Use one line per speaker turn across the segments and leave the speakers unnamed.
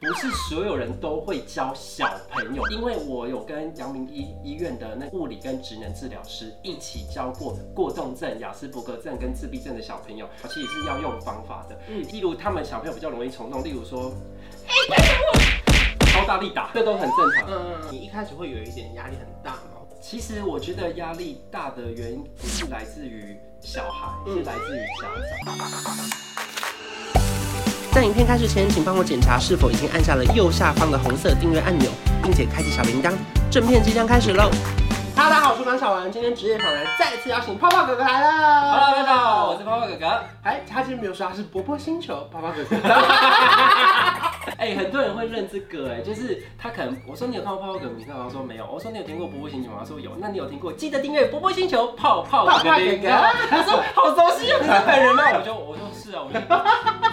不是所有人都会教小朋友，因为我有跟阳明医医院的那物理跟职能治疗师一起教过过动症、亚斯伯格症跟自闭症的小朋友，其实是要用方法的。嗯，例如他们小朋友比较容易冲动，例如说，超大力打，这都很正常。
嗯，你一开始会有一点压力很大吗？
其实我觉得压力大的原因不是来自于小孩，是来自于家长。
在影片开始前，请帮我检查是否已经按下了右下方的红色订阅按钮，并且开启小铃铛。正片即将开始喽！Hello，大家好，我是关小文。今天职业访谈再次邀请泡泡哥哥来了。
Hello，大家好，我是泡泡哥哥。
哎，他今天没有说他是波波星球泡泡哥哥。
哎，很多人会认这个，哎，就是他可能我说你有看过泡泡哥哥频道吗？他说没有。我说你有听过波波星球吗？他说有。那你有听过？记得订阅波波星球泡泡哥哥。他说好熟悉啊，你是本人吗？我就我说是啊，我就。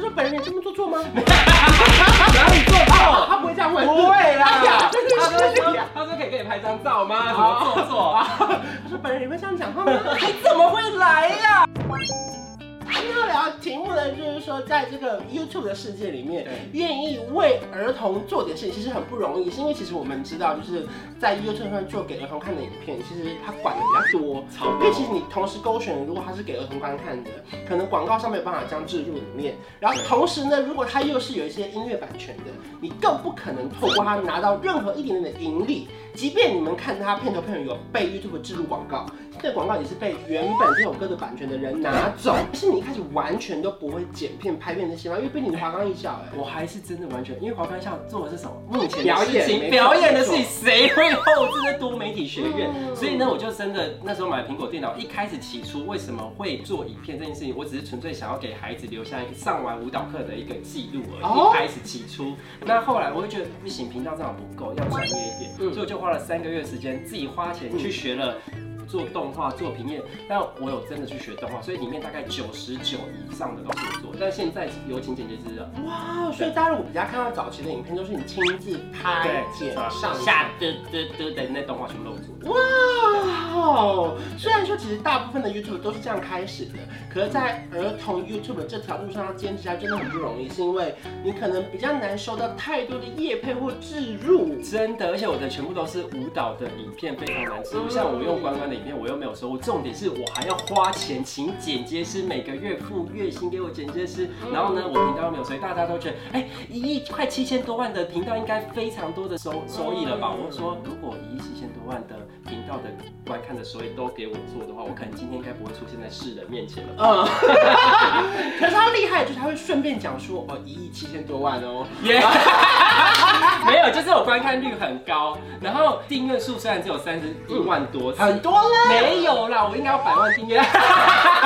他说：“本人有这么做错吗？
哪里做错？
他不会这样问。
不会啦。他说他说可以给你拍张照吗？什么做？
他说本人你会这样讲话吗？
你怎么会来呀？”
今天要聊的题目呢，就是说，在这个 YouTube 的世界里面，愿意为儿童做点事情，其实很不容易。是因为其实我们知道，就是在 YouTube 上做给儿童看的影片，其实它管的比较多。因为其实你同时勾选，如果它是给儿童观看的，可能广告上没有办法将置入里面。然后同时呢，如果它又是有一些音乐版权的，你更不可能透过它拿到任何一点点的盈利。即便你们看它片头片尾有被 YouTube 置入广告，这个广告也是被原本这首歌的版权的人拿走。是你一开始完全都不会剪片拍片那些吗？因为毕竟你华冈艺校，哎，
我还是真的完全，因为华冈艺校做的是什么？目前表演，表演的事情，谁会后置的多媒体学院？嗯、所以呢，我就真的那时候买苹果电脑，一开始起初为什么会做影片这件事情，我只是纯粹想要给孩子留下一个上完舞蹈课的一个记录而已。哦、一开始起初，那后来我会觉得不行，频道这样不够，要专业一点，嗯、所以我就花了三个月时间，自己花钱去学了。做动画、做平面，但我有真的去学动画，所以里面大概九十九以上的都是我做。但现在有请剪接师了。
哇，所以大家如果比较看到早期的影片，都是你亲自拍、剪、上
下的的的的那动画全部都做。
哇，虽然说其实大部分的 YouTube 都是这样开始的，可是，在儿童 YouTube 这条路上要坚持下来真的很不容易，是因为你可能比较难收到太多的业配或置入。
真的，而且我的全部都是舞蹈的影片，非常难植入。像我用关关的。里面我又没有收入，重点是我还要花钱请剪接师，每个月付月薪给我剪接师，然后呢，我频道又没有，所以大家都觉得，哎，一亿快七千多万的频道应该非常多的收收益了吧？我说，如果一亿七千多万的频道的观看的收益都给我做的话，我可能今天应该不会出现在世人面前了。嗯，
可是他厉害，就是他会顺便讲说，哦，一亿七千多万哦，
耶，没有，就是我观看率很高，然后订阅数虽然只有三十一万多，
很多。
没有啦，我应该有百万订阅。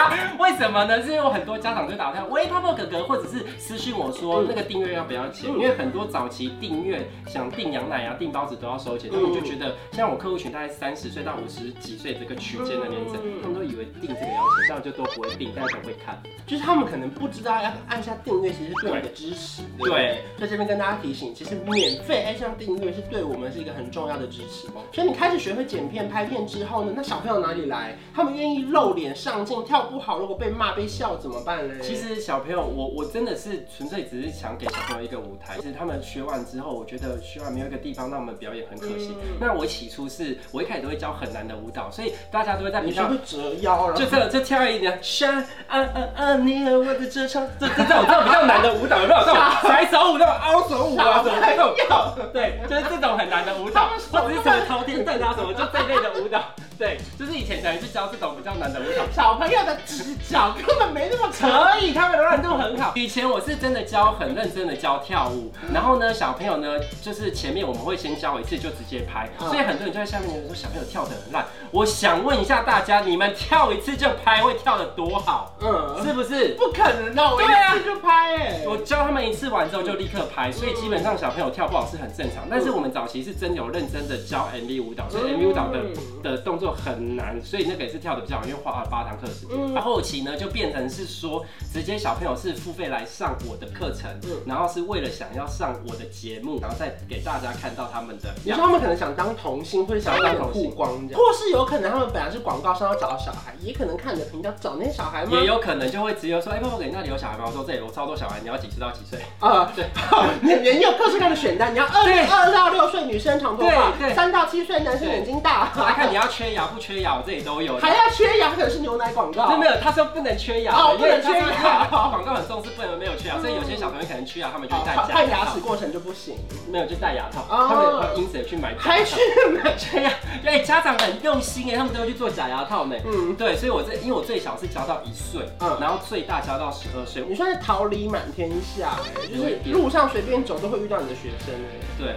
为什么呢？是因为我很多家长就打电话，喂，泡泡哥哥，或者是私信我说那个订阅要不要钱？因为很多早期订阅想订羊奶啊、订包子都要收钱，他们就觉得像我客户群大概三十岁到五十几岁这个区间的年龄层，他们都以为订这个要钱，这样就都不会订，大家都会看，
就是他们可能不知道要按下订阅其实是对我的支持。对，对，所以这边跟大家提醒，其实免费按下订阅是对我们是一个很重要的支持。所以你开始学会剪片、拍片之后呢，那小朋友哪里来？他们愿意露脸上镜，跳不好，如果被骂被笑怎么办呢？
其实小朋友，我我真的是纯粹只是想给小朋友一个舞台。其实他们学完之后，我觉得学完没有一个地方让我们表演很可惜。嗯、那我起初是我一开始都会教很难的舞蹈，所以大家都会在平常
会折腰，然后
就这就跳一点，山啊啊啊，你和我的这场，这这这种这种比较难的舞蹈有没有？这种甩手舞、那种凹手舞啊，什么这种？对，就是这种很难的舞蹈，或者是什么朝天蹬啊什么，就这类的舞蹈。对，就是以前可能是教这种比较难的舞蹈，
小朋友的指脚根本没那么
可以，他们柔软度很好。以前我是真的教很认真的教跳舞，然后呢，小朋友呢，就是前面我们会先教一次就直接拍，所以很多人就在下面说小朋友跳得很烂。我想问一下大家，你们跳一次就拍会跳的多好？嗯，是不是？
不可能的，我一次就拍哎。
我教他们一次完之后就立刻拍，所以基本上小朋友跳不好是很正常。但是我们早期是真有认真的教 MV 舞蹈，所以 MV 舞蹈的的动作很难，所以那个也是跳的比较好，因为花了八堂课时间。嗯，后期呢就变成是说，直接小朋友是付费来上我的课程，嗯，然后是为了想要上我的节目，然后再给大家看到他们的。
你说他们可能想当童星，或者想要当童星光，或是有有可能他们本来是广告商要找小孩，也可能看你的频道找那些小孩吗？
也有可能就会直接说，哎，不不给那里有小孩吗？我说这里有超多小孩，你要几岁到几岁？
啊，对，你你有各式各样的选单，你要二二到六岁女生长头发，三到七岁男生眼睛大，
来看你要缺牙不缺牙，我这里都有。
还要缺牙，可能是牛奶广告。
没有，他说不能缺牙，
哦，不能缺牙。
广告很重视不能没有缺牙，所以有些小朋友可能缺牙，他们就戴假。
看牙齿过程就不行，
没有就戴牙套，他们会因此去买。
还去买缺牙？
对，家长很用心哎，他们都要去做假牙套呢。嗯，对，所以我这因为我最小是教到一岁，嗯，然后最大教到十二岁。
你算是桃李满天下哎，就是路上随便走都会遇到你的学生哎。
对。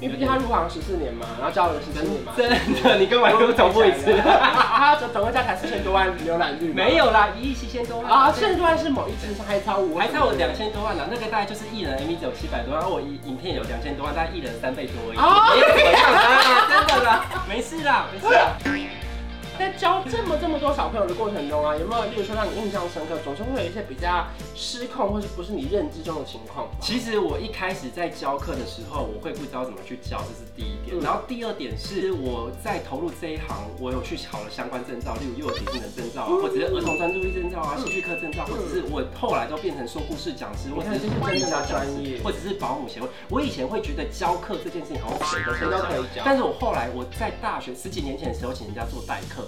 因为毕竟他入行十四年嘛，然后交流十四年嘛，
真的，你跟我又重复一次，
他总总共加才四千多万浏览率，
没有啦，一亿七千多万
啊，四千多万是某一支还超我，
还超我两千多万呢，那个大概就是艺人 MV 只有七百多万，然后我影影片有两千多万，大概艺人三倍多而已，真的啦，没事啦，没事啦。
在教这么这么多小朋友的过程中啊，有没有例如说让你印象深刻，总是会有一些比较失控或是不是你认知中的情况？
其实我一开始在教课的时候，我会不知道怎么去教，这是第一点。然后第二点是我在投入这一行，我有去考了相关证照，例如幼儿体智能证照啊，或者是儿童专注力证照啊、戏剧课证照，或者是我后来都变成说故事讲师，或者是更加专业，或者是保姆协会。我以前会觉得教课这件事情好像谁都可以教，但是我后来我在大学十几年前的时候，请人家做代课。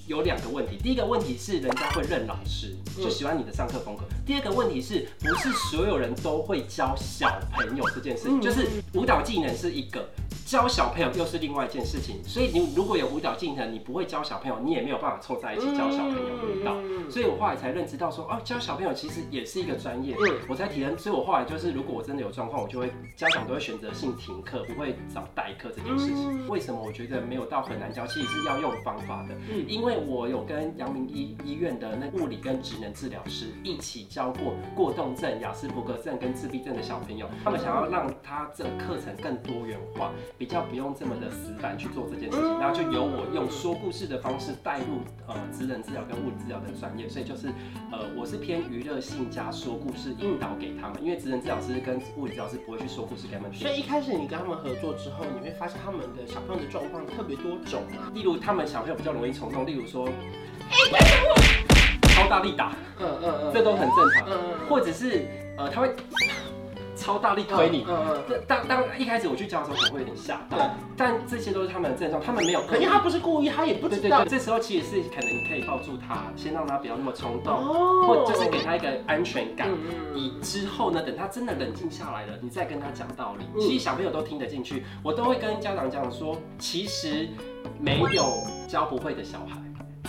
有两个问题，第一个问题是人家会认老师，就喜欢你的上课风格。第二个问题是不是所有人都会教小朋友这件事情？就是舞蹈技能是一个。教小朋友又是另外一件事情，所以你如果有舞蹈技能，你不会教小朋友，你也没有办法凑在一起教小朋友舞蹈。所以我后来才认知到说，哦，教小朋友其实也是一个专业。我才体验，所以我后来就是，如果我真的有状况，我就会家长都会选择性停课，不会找代课这件事情。为什么我觉得没有到很难教？其实是要用方法的。因为我有跟阳明医医院的那物理跟职能治疗师一起教过过动症、亚斯伯格症跟自闭症的小朋友，他们想要让他这课程更多元化。比较不用这么的死板去做这件事情，然后就由我用说故事的方式带入呃职能治疗跟物理治疗的专业，所以就是呃我是偏娱乐性加说故事引导给他们，因为职能治疗师跟物理治疗师不会去说故事给他们。
所以一开始你跟他们合作之后，你会发现他们的小朋友的状况特别多种啊，
例如他们小朋友比较容易冲动，例如说，超大力打，嗯嗯嗯，这都很正常，嗯嗯或者是呃他会。超大力推你，嗯嗯，当当一开始我去教的时候，可能会有点吓到，但这些都是他们的症状，他们没有，
可因为他不是故意，他也不知道。
这时候其实是可能你可以抱住他，先让他不要那么冲动，哦、或就是给他一个安全感。以、嗯、之后呢，等他真的冷静下来了，你再跟他讲道理，其实小朋友都听得进去。我都会跟家长讲说，其实没有教不会的小孩。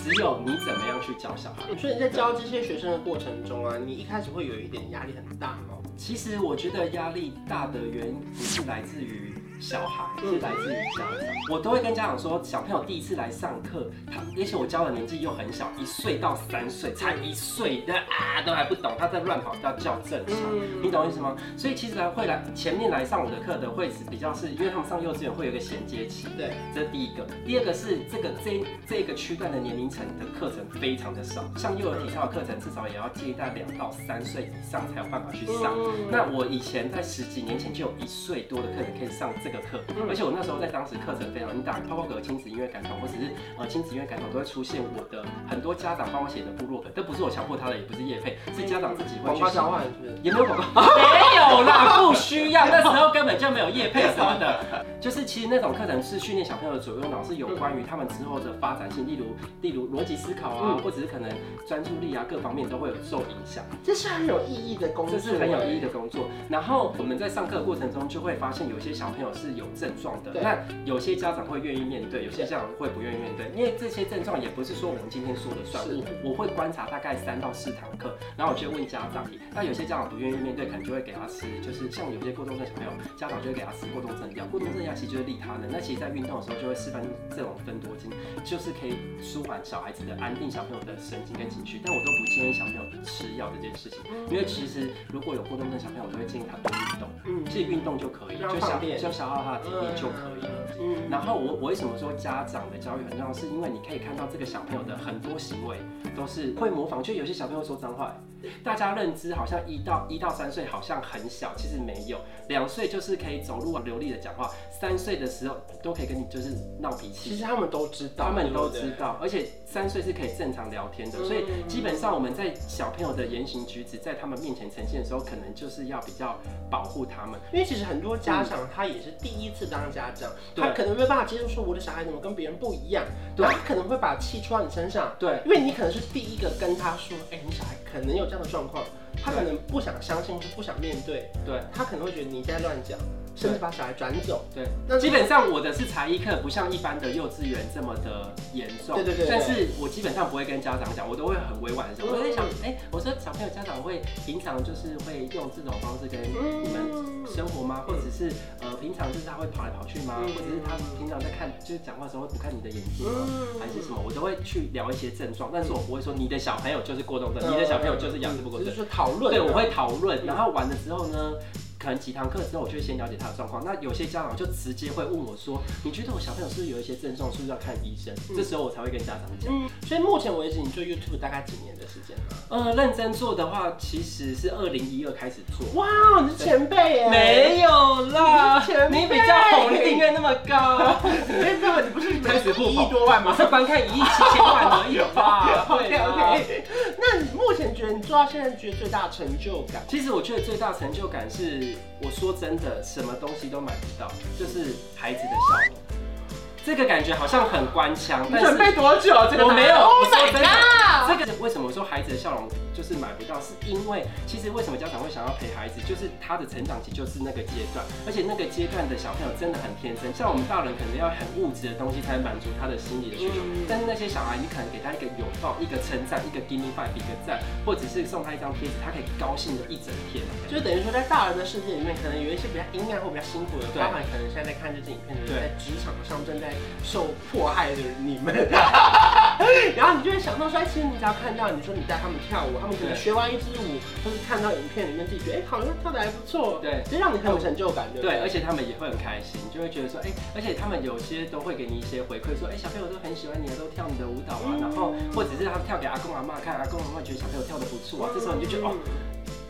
只有你怎么样去教小孩。
所以你在教这些学生的过程中啊，你一开始会有一点压力很大吗？
其实我觉得压力大的原因不是来自于。小孩是来自于家长，我都会跟家长说，小朋友第一次来上课，他而且我教的年纪又很小，一岁到三岁，才一岁的啊都还不懂，他在乱跑要叫正常，你懂我意思吗？所以其实来会来前面来上我的课的会是比较是，因为他们上幼稚园会有一个衔接期，对，这是第一个。第二个是这个这这个区段的年龄层的课程非常的少，像幼儿体操的课程至少也要接待两到三岁以上才有办法去上。那我以前在十几年前就有一岁多的课程可以上这个。课，而且我那时候在当时课程非常，你打泡泡格亲子音乐感统，或者是呃亲子音乐感统，都会出现我的很多家长帮我写的部落格，这不是我强迫他的，也不是叶配，是家长自己会去交换，也没有广告，没有啦，不需要，那时候根本就没有叶配什么的，就是其实那种课程是训练小朋友的左右脑，是有关于他们之后的发展性，例如例如逻辑思考啊，或者是可能专注力啊，各方面都会有受影响。
这是很有意义的工作，
这是很有意义的工作。然后我们在上课的过程中就会发现，有些小朋友是有症状的，对那有些家长会愿意面对，有些家长会不愿意面对，因为这些症状也不是说我们今天说了算。是我我会观察大概三到四堂课，然后我就问家长。那有些家长不愿意面对，可能就会给他吃，就是像有些过动症小朋友，家长就会给他吃过动症药。过动症药其实就是利他的，那其实在运动的时候就会释放这种分多精，就是可以舒缓小孩子的、安定小朋友的神经跟情绪。但我都不建议小朋友吃药这件事情，因为其实如果有过动症小朋友，我都会建议他多运动，嗯，其实运动就可以，就消就消耗他的体力就可以了。嗯，然后我我为什么说家长的教育很重要？是因为你可以看到这个小朋友的很多行为都是会模仿，就有些小朋友说脏话。大家认知好像一到一到三岁好像很小，其实没有，两岁就是可以走路流利的讲话，三岁的时候都可以跟你就是闹脾气。
其实他们都知道，
他们都知道，而且三岁是可以正常聊天的，所以基本上我们在小朋友的言行举止在他们面前呈现的时候，可能就是要比较保护他们，
因为其实很多家长他也是第一次当家长，他可能没有办法接受说我的小孩怎么跟别人不一样，对，他可能会把气出到你身上，
对，
因为你可能是第一个跟他说，哎，你小孩可能有这样的状况，他可能不想相信，或不想面对，
对，
他可能会觉得你在乱讲。甚至把小孩转走，
对，那基本上我的是才艺课，不像一般的幼稚园这么的严重，
对对对。
但是我基本上不会跟家长讲，我都会很委婉的讲。我在想，哎，我说小朋友家长会平常就是会用这种方式跟你们生活吗？或者是呃平常就是他会跑来跑去吗？或者是他平常在看就是讲话的时候会不看你的眼睛吗？还是什么？我都会去聊一些症状，但是我不会说你的小朋友就是过动症，你的小朋友就是亚斯伯格症，
就是讨论。
对，我会讨论，然后完了之后呢？可能几堂课之后，我就会先了解他的状况。那有些家长就直接会问我说：“你觉得我小朋友是不是有一些症状，是不是要看医生？”嗯、这时候我才会跟家长讲。
嗯，所以目前为止，你做 YouTube 大概几年的时间了？
呃，认真做的话，其实是二零一二开始做。
哇，你是前辈耶！
没有啦，你，你比较红，你订阅那么高。
哎，没有，你不是开始一亿多万吗？
是观看一亿七千万而已
觉得你做到现在，觉得最大成就感？
其实我觉得最大成就感是。我说真的，什么东西都买不到，就是孩子的笑容。这个感觉好像很官腔，但
准备多久？这个
我没有。
Oh my god！
这个为什么说孩子的笑容就是买不到？是因为其实为什么家长会想要陪孩子，就是他的成长期就是那个阶段，而且那个阶段的小朋友真的很天真。像我们大人可能要很物质的东西才能满足他的心理的需求，但是那些小孩，你可能给他一个拥抱、一个称赞、一个 give me five、一个赞，或者是送他一张贴纸，他可以高兴的一整天。
就等于说，在大人的世界里面，可能有一些比较阴暗或比较辛苦的，爸爸可能现在在看这支影片，的人，在职场上正在受。迫害的你们，然后你就会想到说，其实你只要看到你说你带他们跳舞，他们可能学完一支舞，或是看到影片里面自己觉得哎，好像跳得还不错，对，就让你很有成就感，对，
对，而且他们也会很开心，就会觉得说，哎，而且他们有些都会给你一些回馈，说，哎，小朋友都很喜欢你，都跳你的舞蹈啊，然后或者是他们跳给阿公阿妈看，阿公阿妈觉得小朋友跳得不错啊，这时候你就觉得哦。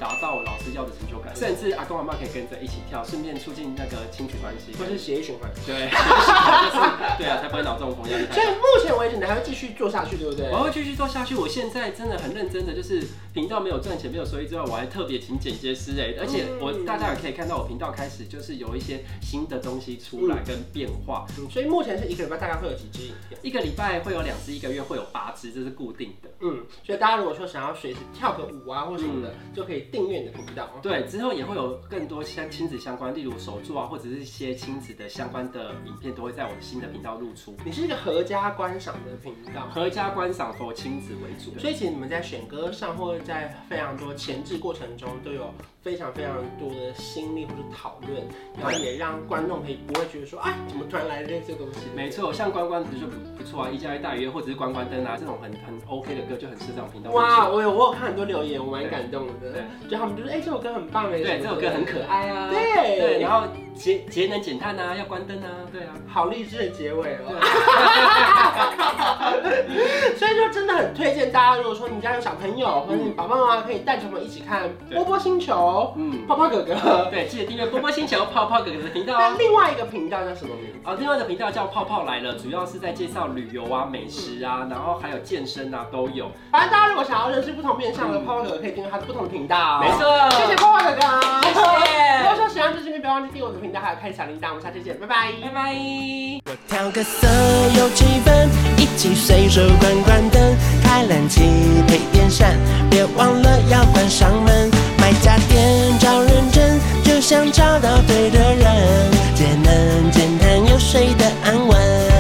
达到老师要的成就感，甚至阿公阿妈可以跟着一起跳，顺便促进那个亲子关系，
或是血液循
环。对，对啊，才不会脑中风。
所以目前为止，你还会继续做下去，对不对？
我会继续做下去。我现在真的很认真的，就是频道没有赚钱，没有收益之外，我还特别请剪接师哎，而且我大家也可以看到我频道开始就是有一些新的东西出来跟变化。
嗯，所以目前是一个礼拜大概会有几支影片？
一个礼拜会有两支，一个月会有八支，这是固定的。
嗯，所以大家如果说想要随时跳个舞啊或什么的，就可以订阅你的频道。
对，之后也会有更多像亲子相关，例如手作啊，或者是一些亲子的相关的影片，都会在我的新的频道露出。
你是一个合家观赏的频道，
合家观赏，和亲子为主。
所以其实你们在选歌上，或者在非常多前置过程中，都有非常非常多的心力或者讨论，然后也让观众可以不会觉得说，哎，怎么突然来了这个东西？
没错，像关关就不不错啊，一加一大于二，或者是关关灯啊这种很很 OK 的歌，就很适合这种频道。
哇，我有我有看很多留言，我蛮感动的。对，就他们就说，哎，这首歌很棒哎。
对，这首歌很可爱啊。
对
对，然后节节能减碳啊，要关灯啊，对啊，
好励志的结尾哦。推荐大家，如果说你家有小朋友，或者你爸爸妈妈可以带小朋友一起看波波星球，嗯，泡泡哥哥，
对，记得订阅波波星球泡泡哥哥的频道。
那另外一个频道叫什么名字？
哦，另外一个频道叫泡泡来了，主要是在介绍旅游啊、美食啊，然后还有健身啊都有。
反正大家如果想要认识不同面向的泡泡哥哥，可以订阅他的不同的频道。
没错，
谢谢泡泡哥哥，谢谢。如果说喜欢这视频，不要忘记订阅我的频道，还有开小铃铛。我们下期见，拜拜，
拜拜。
我调个色有气氛，一起随手关关灯，开冷气配电扇，别忘了要关上门。买家电找认真，就像找到对的人，节能减碳又睡得安稳。